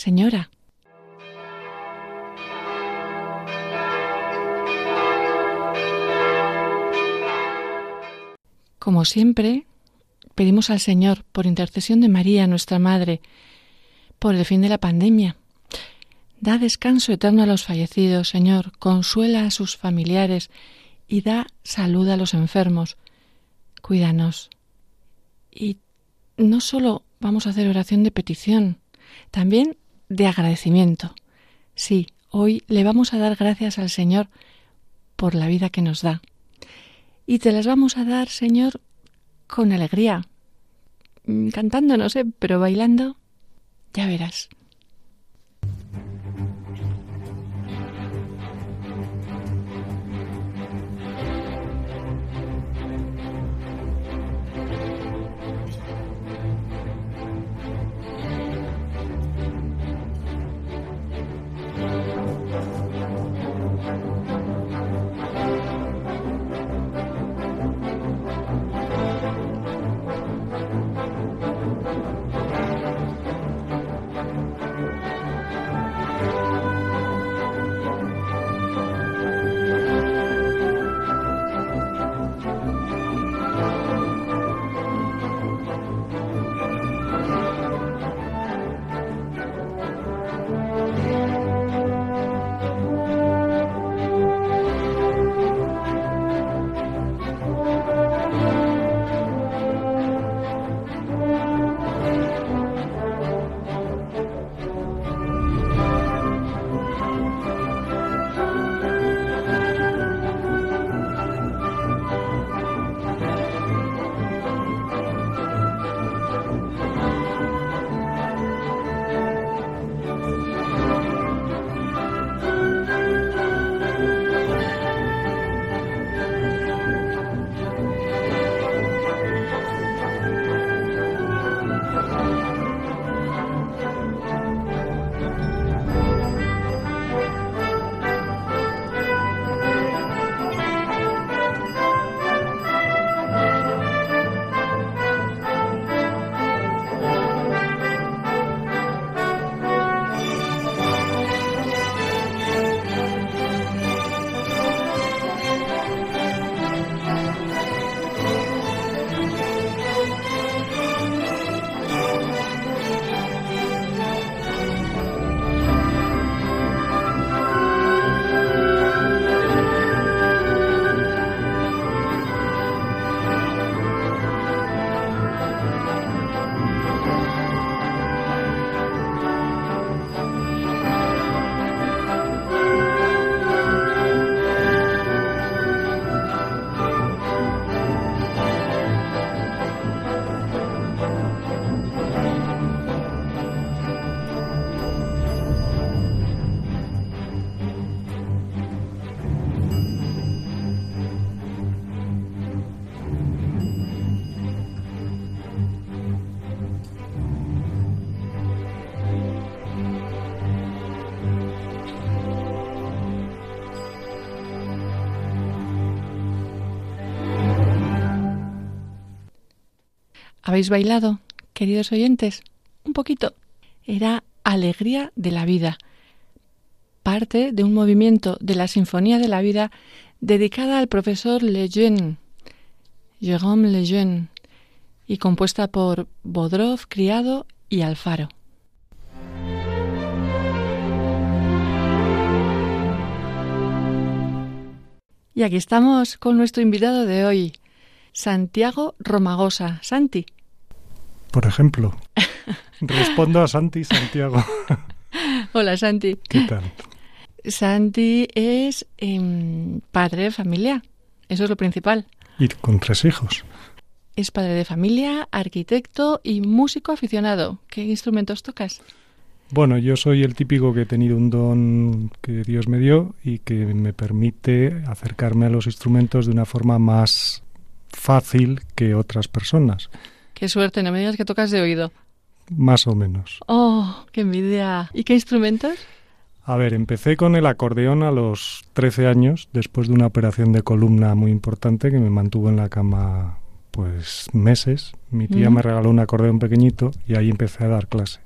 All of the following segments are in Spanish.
Señora. Como siempre, pedimos al Señor, por intercesión de María, nuestra Madre, por el fin de la pandemia, Da descanso eterno a los fallecidos, Señor, consuela a sus familiares y da salud a los enfermos. Cuídanos. Y no solo vamos a hacer oración de petición, también de agradecimiento. Sí, hoy le vamos a dar gracias al Señor por la vida que nos da. Y te las vamos a dar, Señor, con alegría, cantando, no sé, pero bailando, ya verás. ¿Habéis bailado, queridos oyentes? Un poquito. Era Alegría de la Vida, parte de un movimiento de la Sinfonía de la Vida dedicada al profesor Lejeune, Jérôme Lejeune, y compuesta por Bodrov, Criado y Alfaro. Y aquí estamos con nuestro invitado de hoy, Santiago Romagosa. Santi, por ejemplo. Respondo a Santi Santiago. Hola, Santi. ¿Qué tal? Santi es em, padre de familia. Eso es lo principal. Y con tres hijos. Es padre de familia, arquitecto y músico aficionado. ¿Qué instrumentos tocas? Bueno, yo soy el típico que he tenido un don que Dios me dio y que me permite acercarme a los instrumentos de una forma más fácil que otras personas. Qué suerte, no me digas que tocas de oído. Más o menos. Oh, qué envidia. ¿Y qué instrumentos? A ver, empecé con el acordeón a los 13 años, después de una operación de columna muy importante que me mantuvo en la cama pues meses. Mi tía Mm. me regaló un acordeón pequeñito y ahí empecé a dar clases.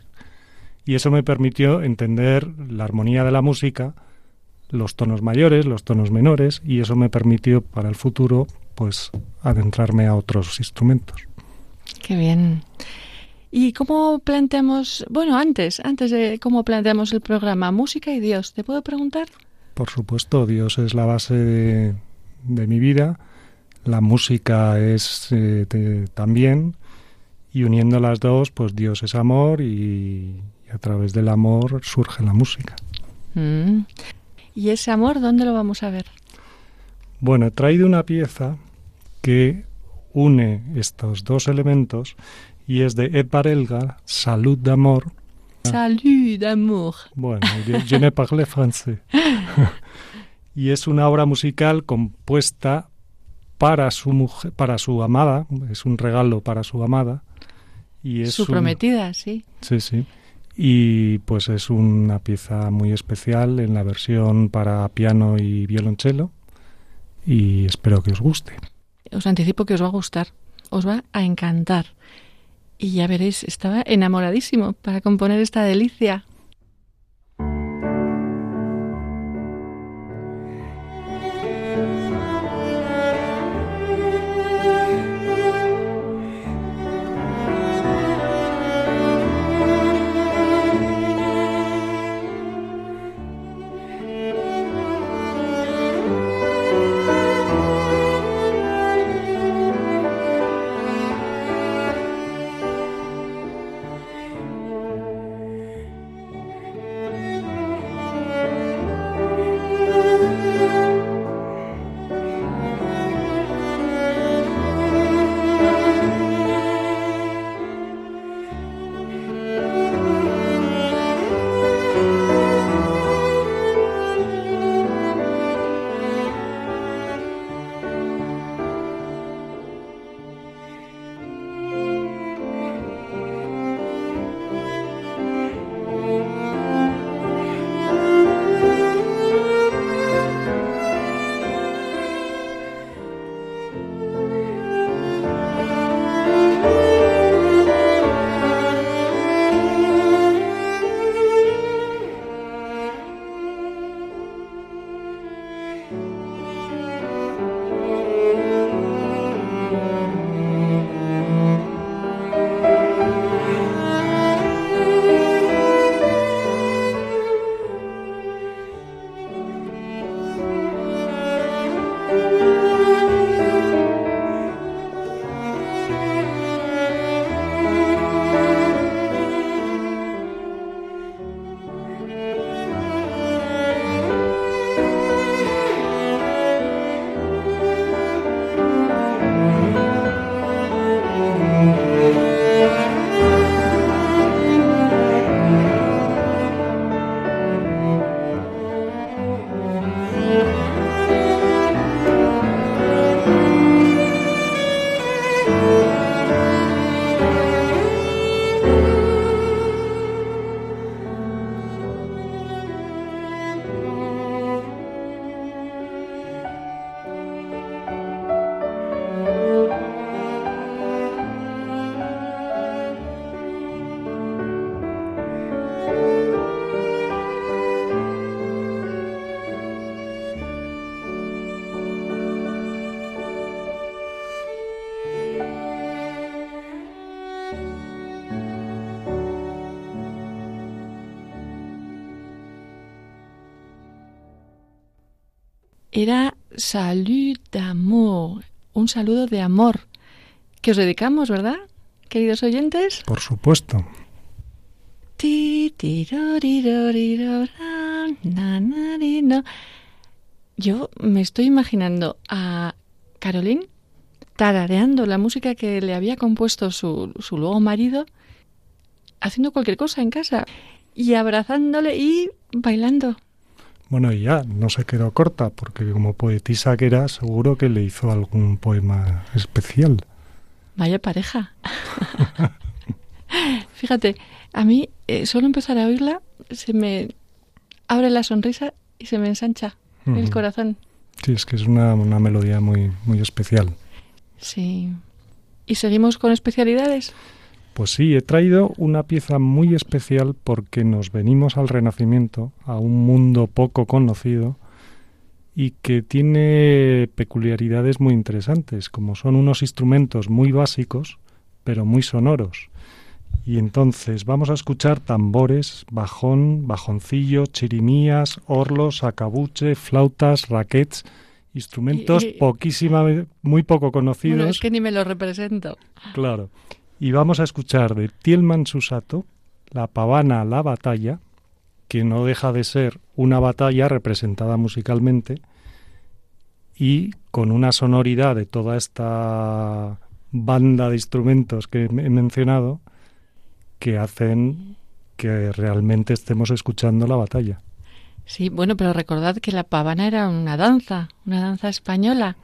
Y eso me permitió entender la armonía de la música, los tonos mayores, los tonos menores, y eso me permitió para el futuro pues adentrarme a otros instrumentos. Qué bien. ¿Y cómo planteamos, bueno, antes, antes de cómo planteamos el programa, música y Dios, ¿te puedo preguntar? Por supuesto, Dios es la base de, de mi vida, la música es eh, también, y uniendo las dos, pues Dios es amor y, y a través del amor surge la música. Mm. ¿Y ese amor dónde lo vamos a ver? Bueno, he traído una pieza que une estos dos elementos y es de Ed Elgar, Salud d'amor. Salut d'amour. Bueno, je, je ne parle français. y es una obra musical compuesta para su mujer, para su amada, es un regalo para su amada y es Su un- prometida, sí. Sí, sí. Y pues es una pieza muy especial en la versión para piano y violonchelo y espero que os guste. Os anticipo que os va a gustar, os va a encantar. Y ya veréis, estaba enamoradísimo para componer esta delicia. Era Salut d'amour, un saludo de amor, que os dedicamos, ¿verdad, queridos oyentes? Por supuesto. Yo me estoy imaginando a Caroline tarareando la música que le había compuesto su, su luego marido, haciendo cualquier cosa en casa. y abrazándole y bailando. Bueno, y ya, no se quedó corta, porque como poetisa que era, seguro que le hizo algún poema especial. Vaya pareja. Fíjate, a mí eh, solo empezar a oírla se me abre la sonrisa y se me ensancha el corazón. Sí, es que es una, una melodía muy, muy especial. Sí. ¿Y seguimos con especialidades? Pues sí, he traído una pieza muy especial porque nos venimos al Renacimiento, a un mundo poco conocido y que tiene peculiaridades muy interesantes, como son unos instrumentos muy básicos, pero muy sonoros. Y entonces vamos a escuchar tambores, bajón, bajoncillo, chirimías, orlos, acabuche, flautas, raquets, instrumentos poquísima, muy poco conocidos. Bueno, es que ni me lo represento. Claro. Y vamos a escuchar de Tielman Susato la pavana La Batalla, que no deja de ser una batalla representada musicalmente y con una sonoridad de toda esta banda de instrumentos que he mencionado que hacen que realmente estemos escuchando la batalla. Sí, bueno, pero recordad que la pavana era una danza, una danza española.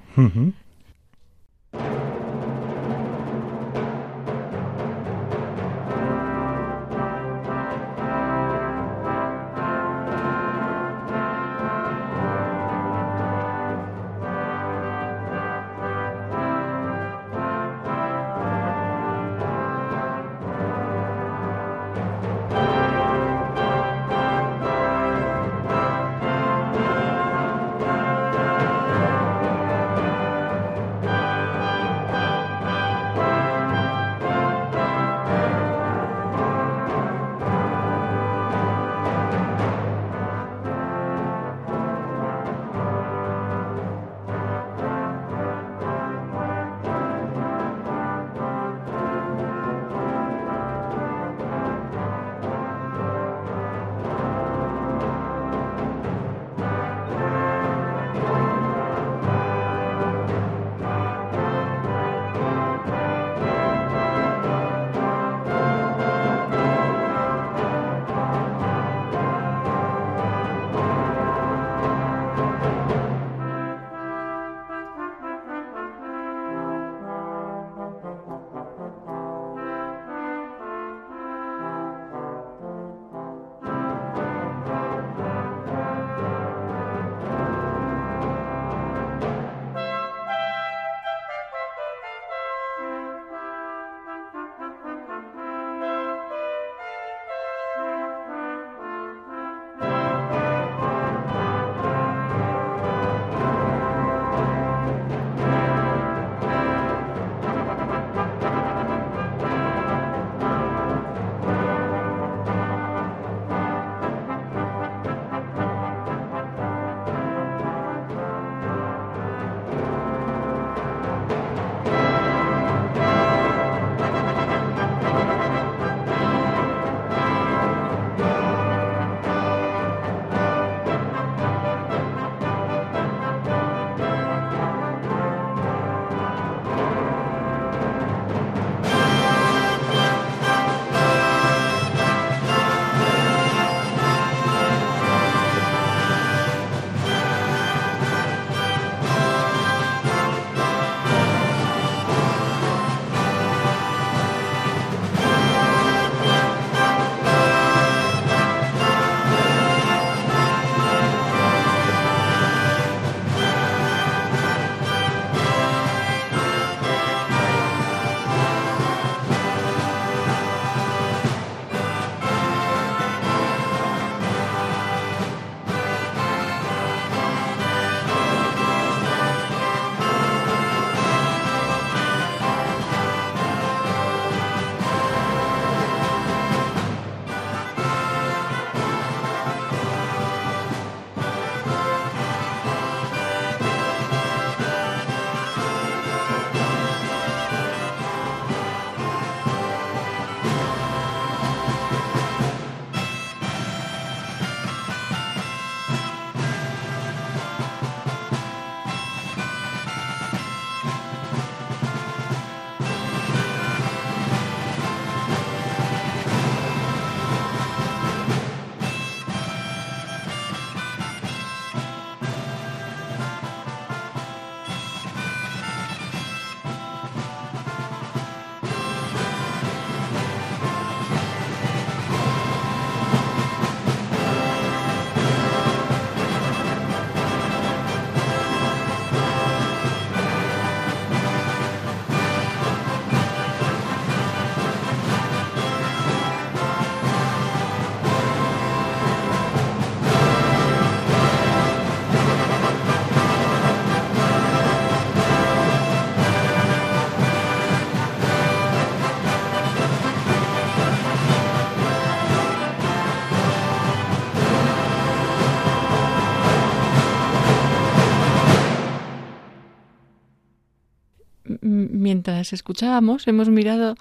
Mientras escuchábamos, hemos mirado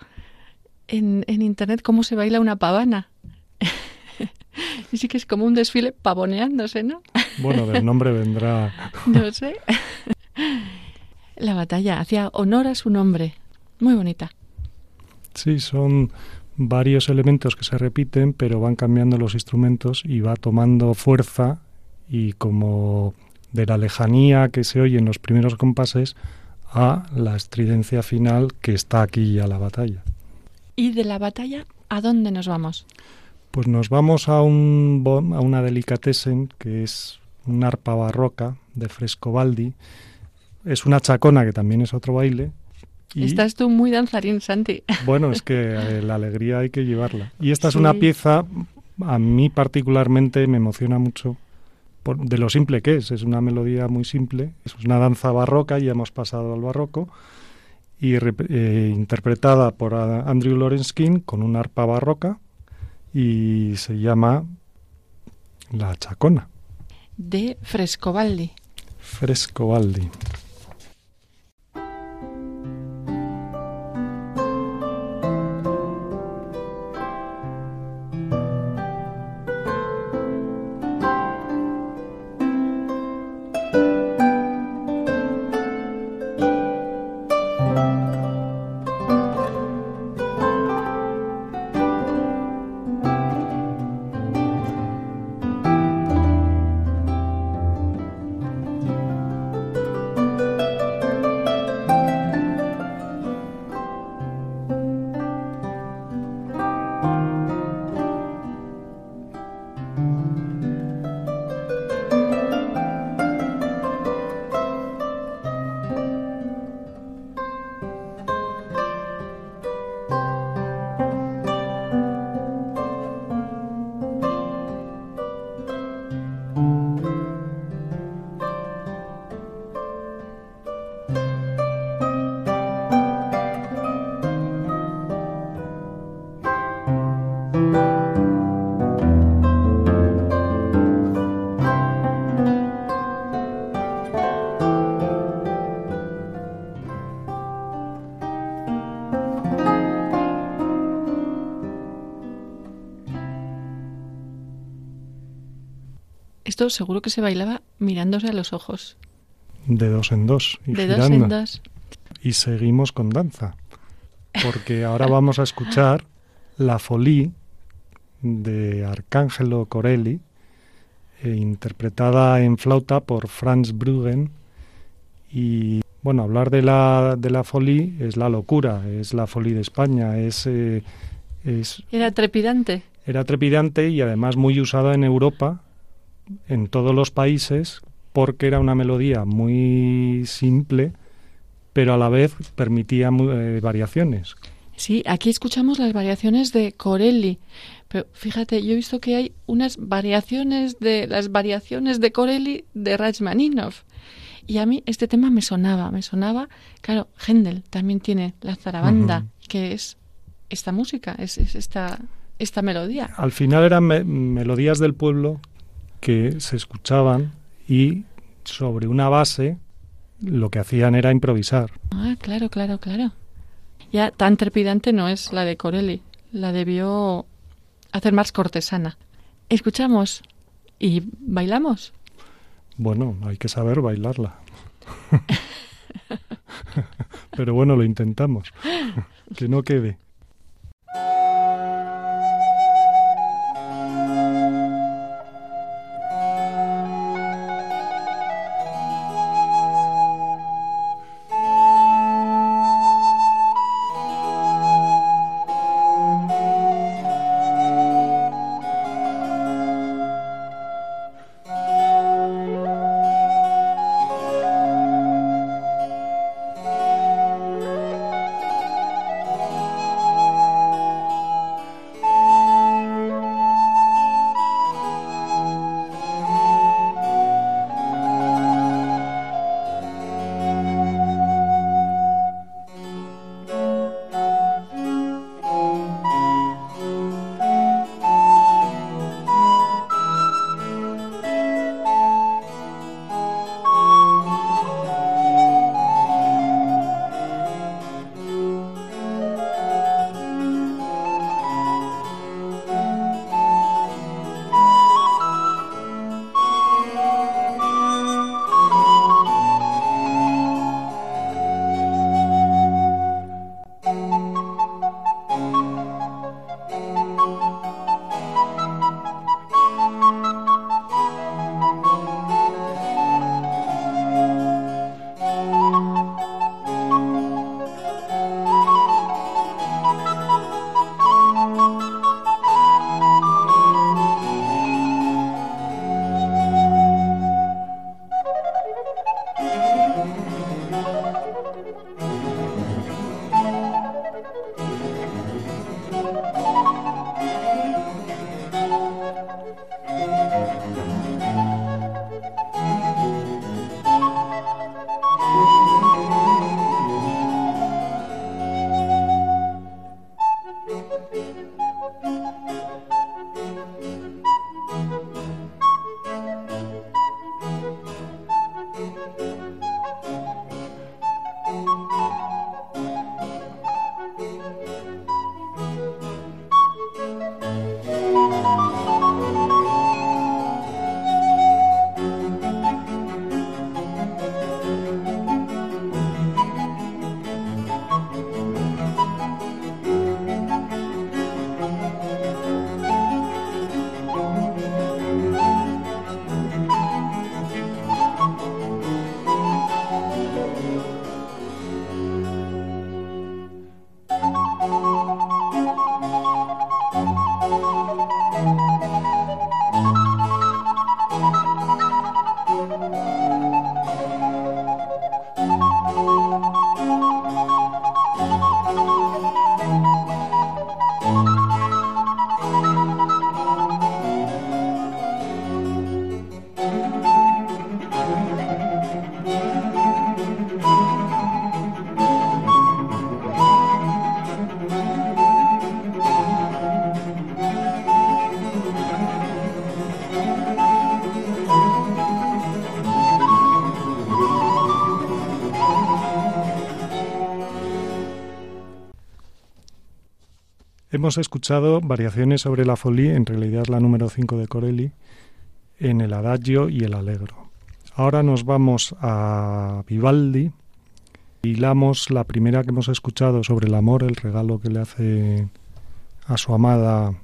en, en internet cómo se baila una pavana. y sí que es como un desfile pavoneándose, ¿no? Bueno, del nombre vendrá. no sé. La batalla hacía honor a su nombre. Muy bonita. Sí, son varios elementos que se repiten, pero van cambiando los instrumentos y va tomando fuerza y como de la lejanía que se oye en los primeros compases a la estridencia final que está aquí a la batalla. ¿Y de la batalla a dónde nos vamos? Pues nos vamos a, un, a una delicatessen que es un arpa barroca de Frescobaldi. Es una chacona que también es otro baile. Estás tú muy danzarín, Santi. Bueno, es que eh, la alegría hay que llevarla. Y esta es una pieza, a mí particularmente me emociona mucho de lo simple que es. Es una melodía muy simple, es una danza barroca, ya hemos pasado al barroco, y eh, interpretada por Andrew Lawrence King con una arpa barroca y se llama La Chacona. De Frescobaldi. Frescobaldi. Seguro que se bailaba mirándose a los ojos. De dos en dos. Y de dos en dos. Y seguimos con danza. Porque ahora vamos a escuchar la folie de Arcángelo Corelli, eh, interpretada en flauta por Franz Bruggen. Y bueno, hablar de la, de la folie es la locura, es la folie de España, es, eh, es... Era trepidante. Era trepidante y además muy usada en Europa en todos los países porque era una melodía muy simple, pero a la vez permitía eh, variaciones. Sí, aquí escuchamos las variaciones de Corelli, pero fíjate, yo he visto que hay unas variaciones de las variaciones de Corelli de Rachmaninoff. Y a mí este tema me sonaba, me sonaba, claro, Händel también tiene la zarabanda, que es esta música, es, esta, esta melodía. Al final eran melodías del pueblo que se escuchaban y sobre una base lo que hacían era improvisar. Ah, claro, claro, claro. Ya tan trepidante no es la de Corelli, la debió hacer más cortesana. Escuchamos y bailamos. Bueno, hay que saber bailarla. Pero bueno, lo intentamos. que no quede. Hemos escuchado variaciones sobre la folie, en realidad la número 5 de Corelli, en el adagio y el allegro. Ahora nos vamos a Vivaldi. Hilamos la primera que hemos escuchado sobre el amor, el regalo que le hace a su amada.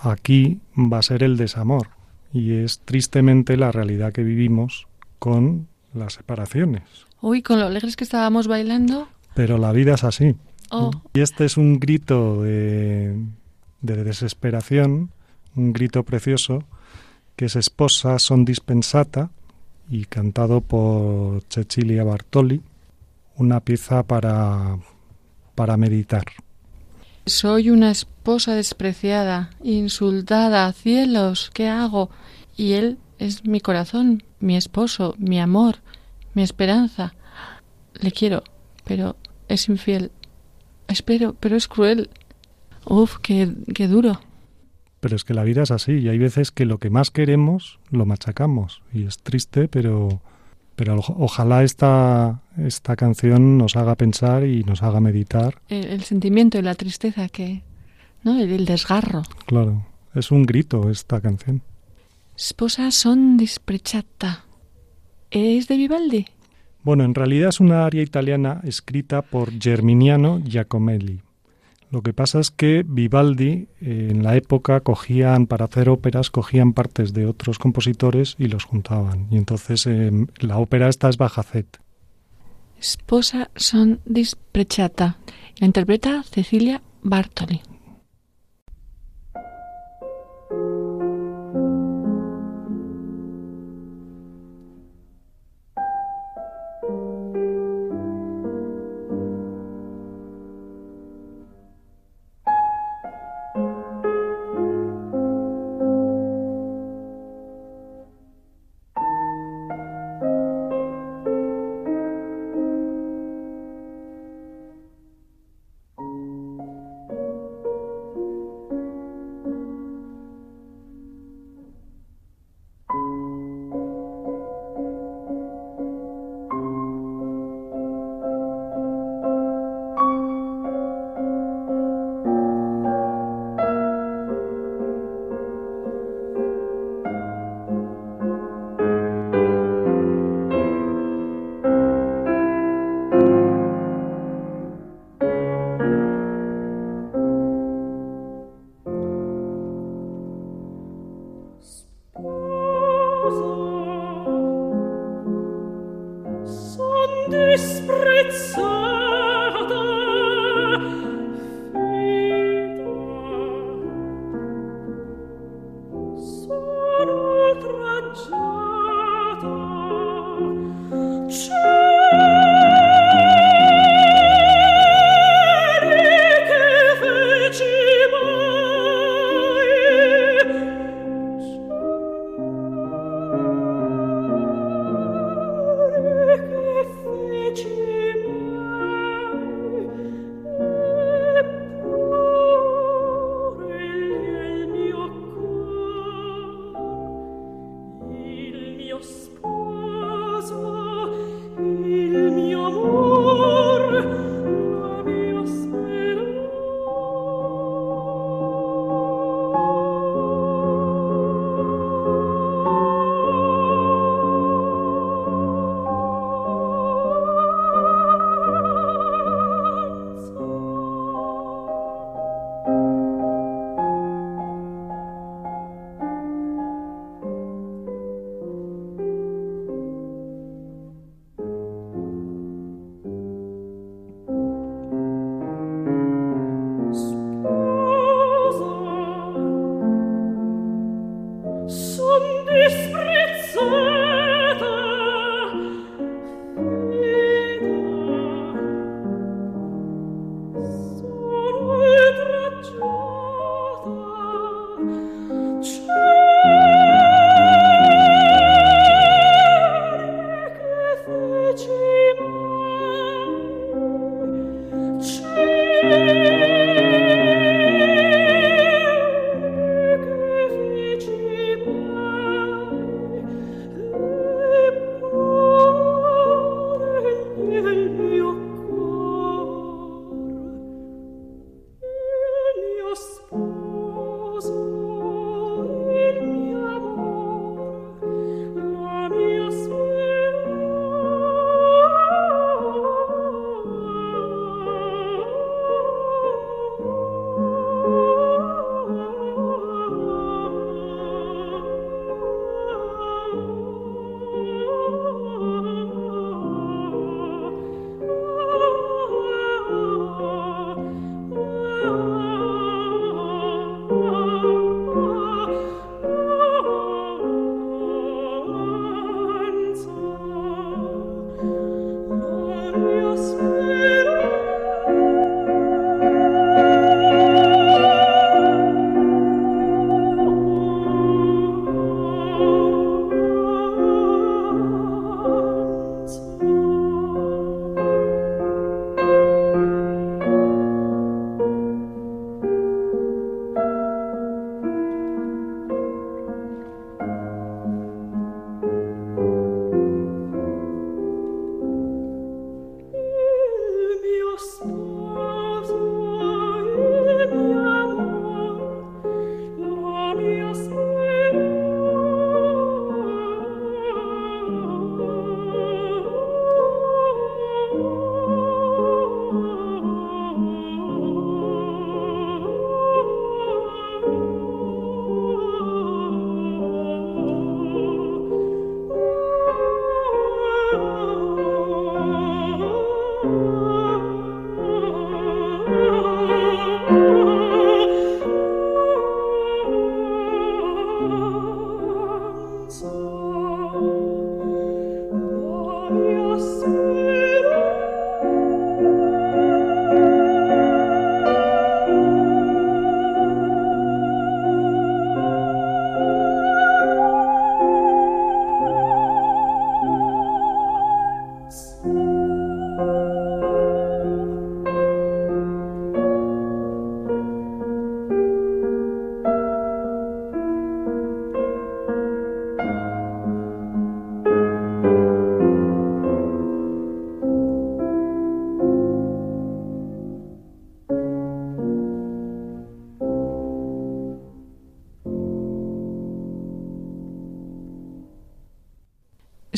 Aquí va a ser el desamor y es tristemente la realidad que vivimos con las separaciones. Uy, con lo alegres que estábamos bailando. Pero la vida es así. Oh. Y este es un grito de, de desesperación, un grito precioso, que es Esposa son dispensata y cantado por Cecilia Bartoli, una pieza para, para meditar. Soy una esposa despreciada, insultada, cielos, ¿qué hago? Y él es mi corazón, mi esposo, mi amor, mi esperanza. Le quiero, pero es infiel. Espero, pero es cruel. Uf, qué, qué duro. Pero es que la vida es así y hay veces que lo que más queremos lo machacamos y es triste, pero pero ojalá esta, esta canción nos haga pensar y nos haga meditar. El, sentimiento y la tristeza que, ¿no? El, desgarro. Claro, es un grito esta canción. Sposa son disprechata. ¿Es de Vivaldi? Bueno, en realidad es una aria italiana escrita por Germiniano Giacomelli. Lo que pasa es que Vivaldi eh, en la época cogían, para hacer óperas, cogían partes de otros compositores y los juntaban. Y entonces em, la ópera esta es Bajacet. Esposa son disprechata. La interpreta Cecilia Bartoli.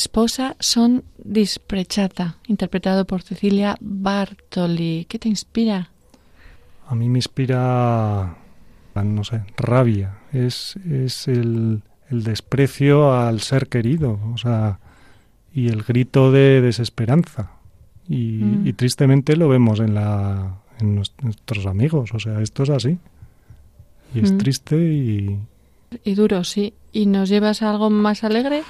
Esposa son disprechata, interpretado por Cecilia Bartoli. ¿Qué te inspira? A mí me inspira, no sé, rabia. Es, es el, el desprecio al ser querido, o sea, y el grito de desesperanza. Y, Mm. y tristemente lo vemos en, la, en nuestros amigos, o sea, esto es así. Y es Mm. triste y Y duro, sí. ¿Y nos llevas a algo más alegre?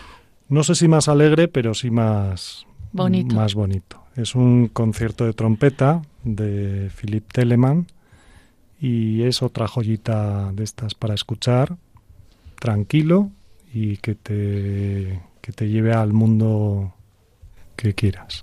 No sé si más alegre, pero sí más Bonito. Más bonito. Es un concierto de trompeta de Philip Telemann y es otra joyita de estas para escuchar, tranquilo y que te, que te lleve al mundo que quieras.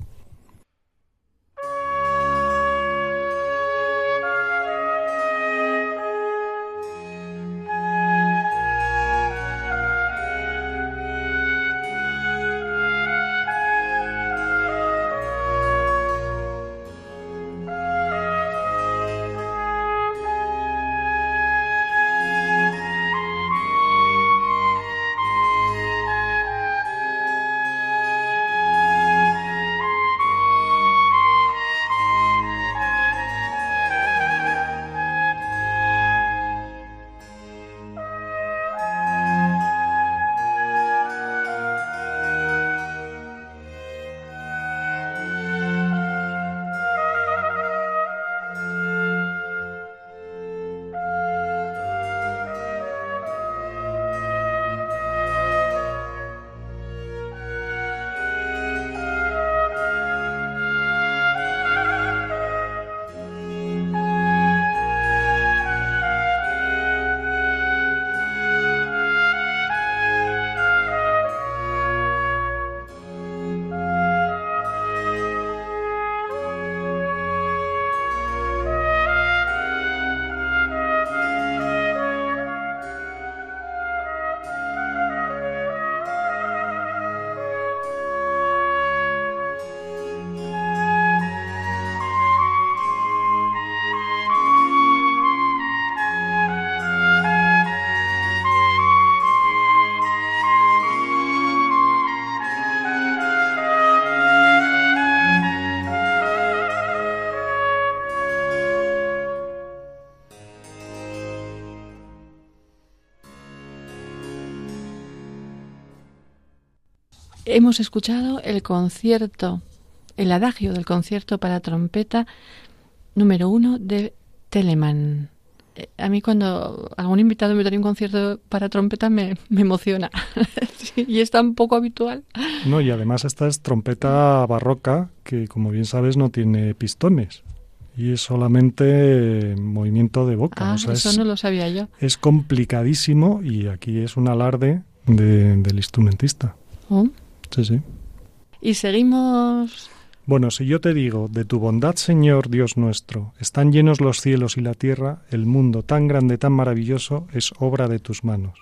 Hemos escuchado el concierto, el adagio del concierto para trompeta número uno de Telemann. Eh, A mí cuando algún invitado me trae un concierto para trompeta me, me emociona. Y es tan poco habitual. No, y además esta es trompeta barroca que, como bien sabes, no tiene pistones. Y es solamente movimiento de boca. Ah, o sea, eso es, no lo sabía yo. es complicadísimo y aquí es un alarde de- del instrumentista. Oh, Sí, sí. Y seguimos... Bueno, si yo te digo, de tu bondad, Señor Dios nuestro, están llenos los cielos y la tierra, el mundo tan grande, tan maravilloso, es obra de tus manos.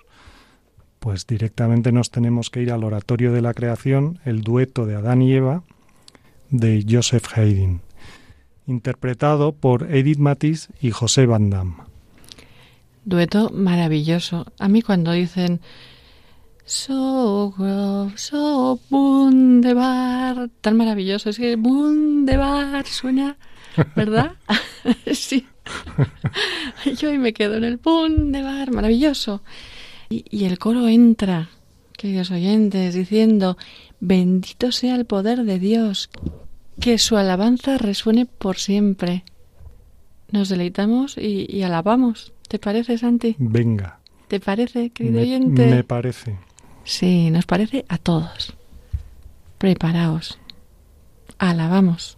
Pues directamente nos tenemos que ir al oratorio de la creación, el dueto de Adán y Eva, de Joseph Haydn, interpretado por Edith Matisse y José Van Damme. Dueto maravilloso. A mí cuando dicen So grow, so wunderbar, tan maravilloso, es que wunderbar suena, ¿verdad? sí. Yo ahí me quedo en el wunderbar, maravilloso. Y, y el coro entra, queridos oyentes, diciendo, bendito sea el poder de Dios, que su alabanza resuene por siempre. Nos deleitamos y, y alabamos. ¿Te parece, Santi? Venga, ¿Te parece, querido me, oyente? me parece. Sí, nos parece a todos. Preparaos. Alabamos.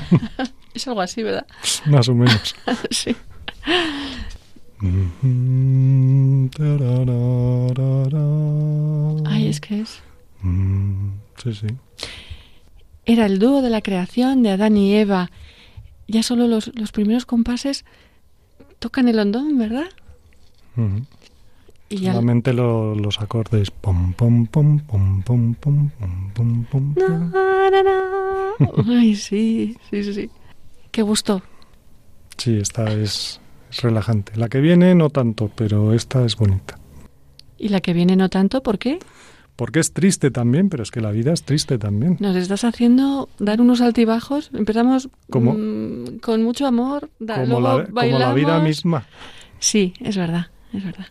es algo así, ¿verdad? Más o menos. sí. Ay, es que es. Mm, sí, sí. Era el dúo de la creación de Adán y Eva. Ya solo los, los primeros compases tocan el hondón, ¿verdad? Ujú. Y ya- Solamente lo- los acordes. Pom, pom, pom, pom, pom, pom, pom, pom, pom, Na, pom. na, na. Ay, sí, sí, sí. Qué gusto. Sí, esta es, es relajante. La que viene no tanto, pero esta es bonita. Y la que viene no tanto, ¿por qué? Porque es triste también, pero es que la vida es triste también. Nos estás haciendo dar unos altibajos. Empezamos mm, con mucho amor, da- Como luego la, como la vida misma. Sí, es verdad, es verdad.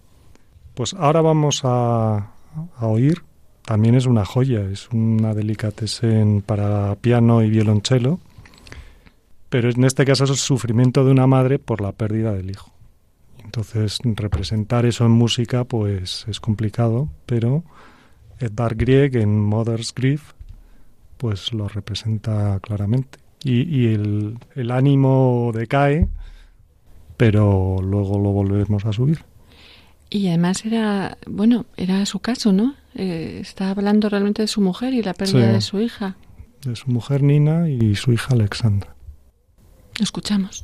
Pues ahora vamos a, a oír. También es una joya, es una delicatessen para piano y violonchelo. Pero en este caso es el sufrimiento de una madre por la pérdida del hijo. Entonces, representar eso en música, pues es complicado, pero Edvard Grieg en Mother's Grief, pues lo representa claramente. Y, y el, el ánimo decae, pero luego lo volvemos a subir. Y además era, bueno, era su caso, ¿no? Eh, está hablando realmente de su mujer y la pérdida Sí. de su hija. de su mujer Nina y su hija Alexandra. Escuchamos.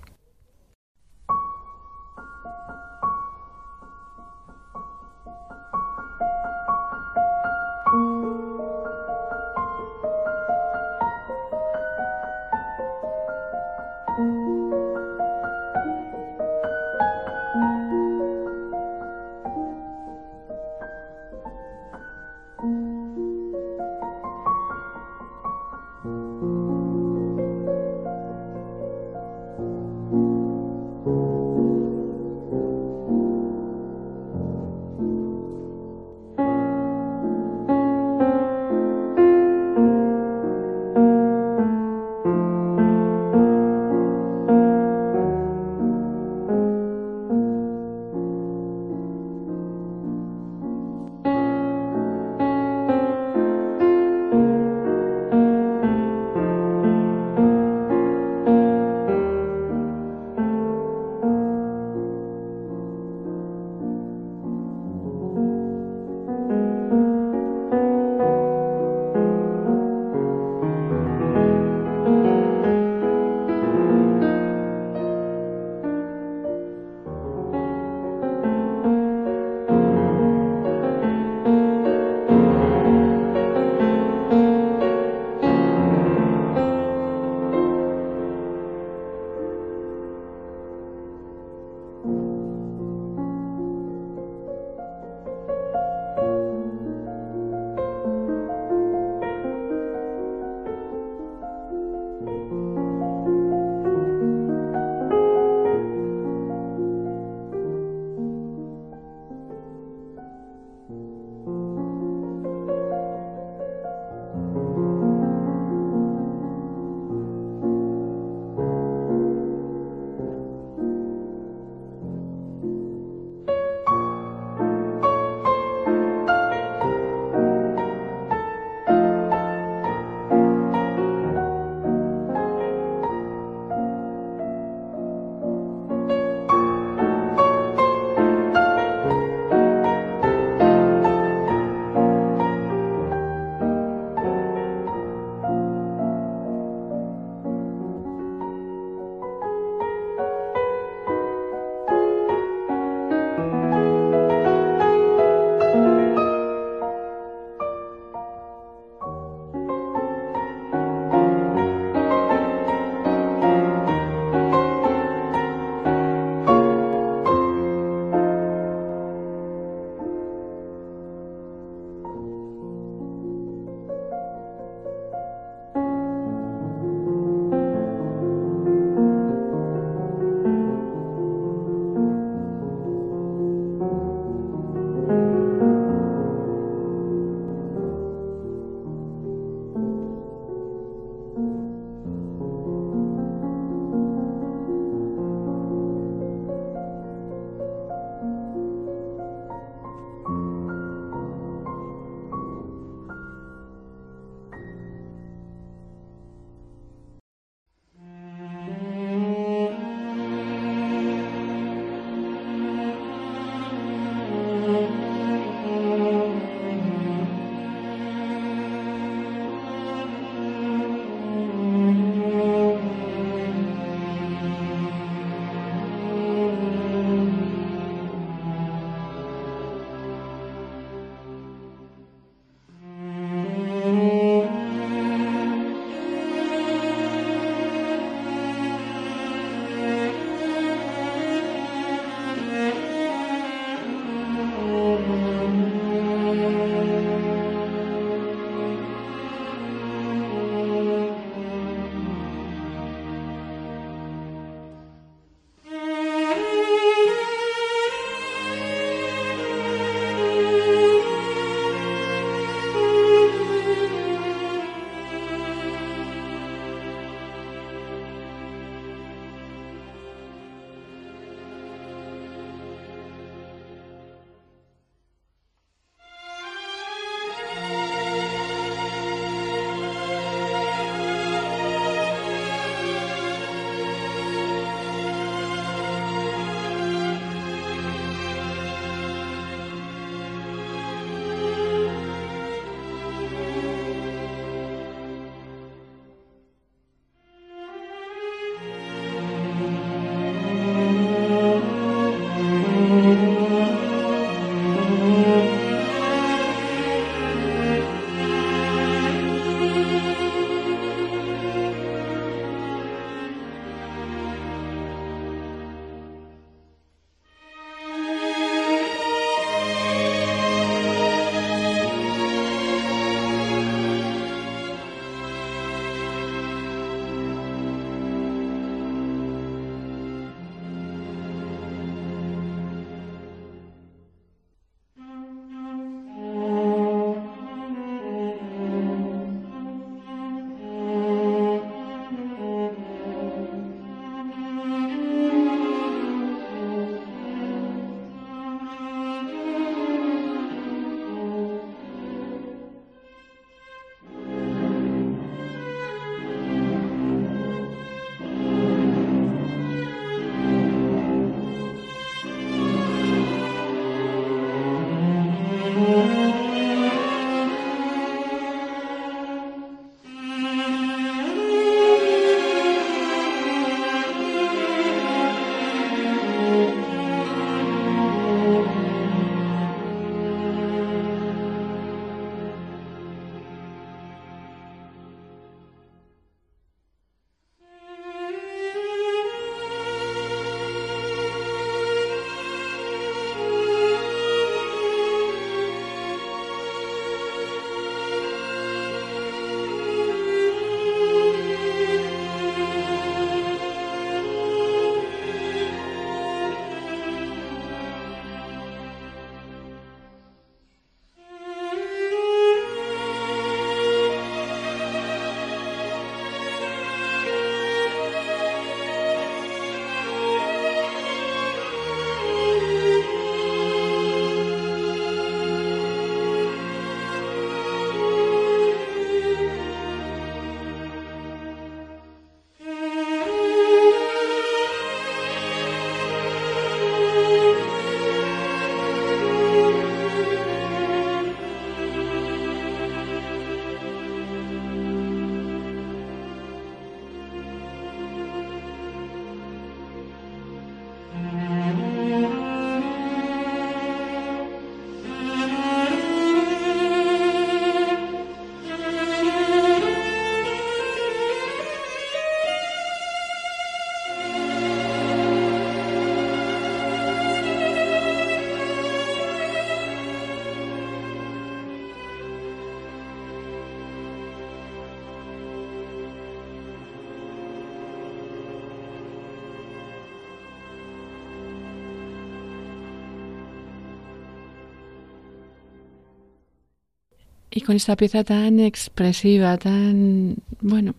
Con esta pieza tan expresiva, tan... bueno,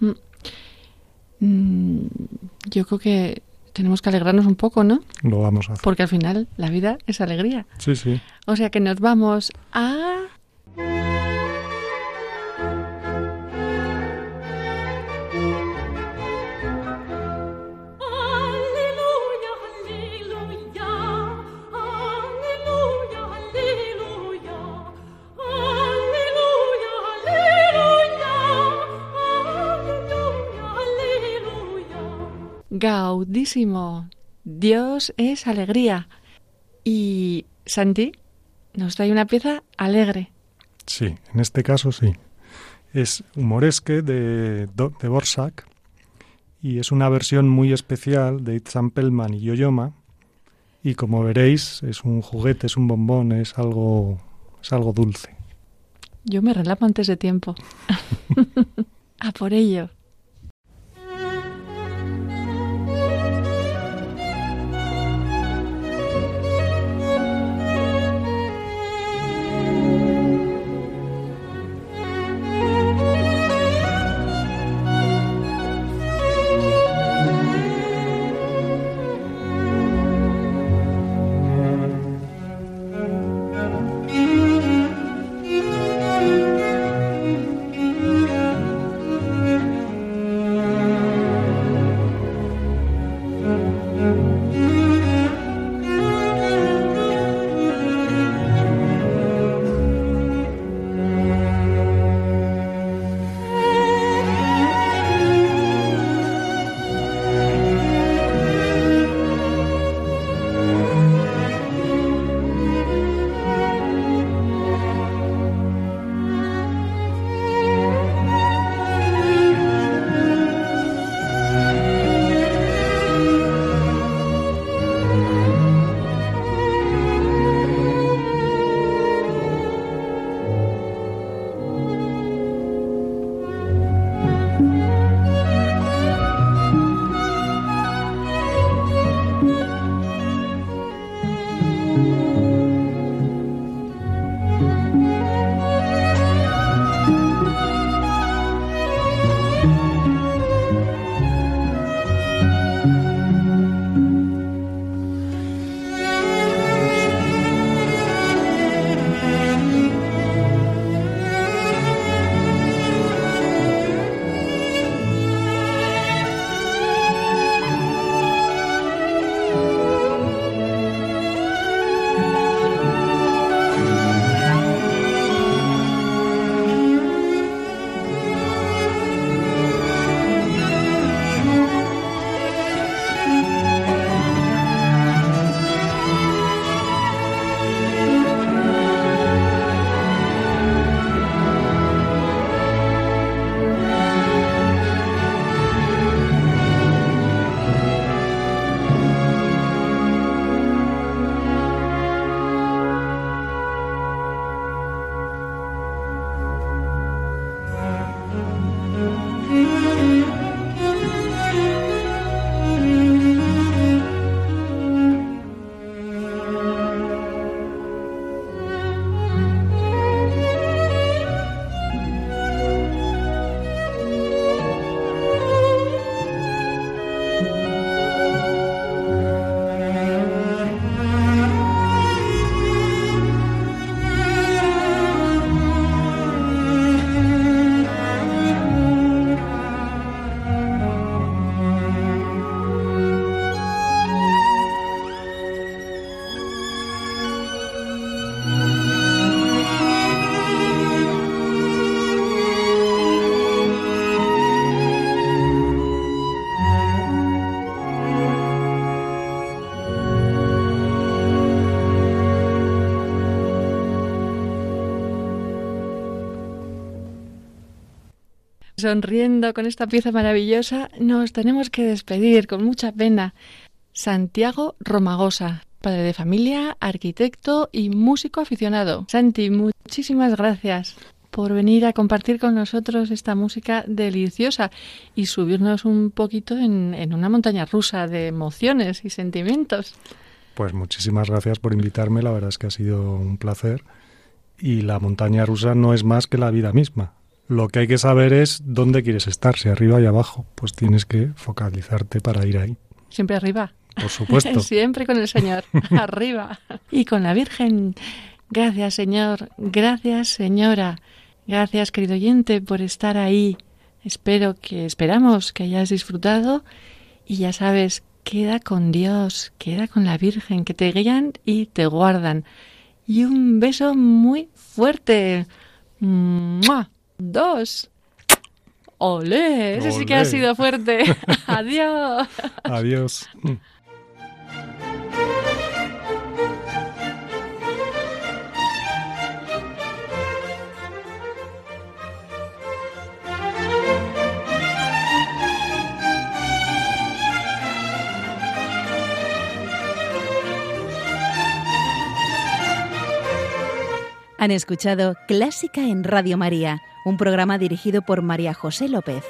mm, mm, yo creo que tenemos que alegrarnos un poco, ¿no? Lo vamos a hacer. Porque al final la vida es alegría. Sí, sí. O sea que nos vamos a... Gaudísimo. Dios es alegría. Y Santi nos trae una pieza alegre. Sí, en este caso sí. Es Humoresque de, de Borsak y es una versión muy especial de Itzan Pelman y Yoyoma. Y como veréis, es un juguete, es un bombón, es algo, es algo dulce. Yo me relapo antes de tiempo. A por ello. Sonriendo con esta pieza maravillosa, nos tenemos que despedir con mucha pena. Santiago Romagosa, padre de familia, arquitecto y músico aficionado. Santi, muchísimas gracias por venir a compartir con nosotros esta música deliciosa y subirnos un poquito en, en una montaña rusa de emociones y sentimientos. Pues muchísimas gracias por invitarme, la verdad es que ha sido un placer y la montaña rusa no es más que la vida misma. Lo que hay que saber es dónde quieres estar, si arriba y abajo, pues tienes que focalizarte para ir ahí. Siempre arriba. Por supuesto. Siempre con el Señor, arriba. Y con la Virgen. Gracias, Señor. Gracias, Señora. Gracias, querido oyente, por estar ahí. Espero que, esperamos que hayas disfrutado y ya sabes, queda con Dios, queda con la Virgen, que te guían y te guardan. Y un beso muy fuerte. ¡Mua! Dos. ¡Olé! Ese sí que ha sido fuerte. Adiós. Adiós. Han escuchado Clásica en Radio María, un programa dirigido por María José López.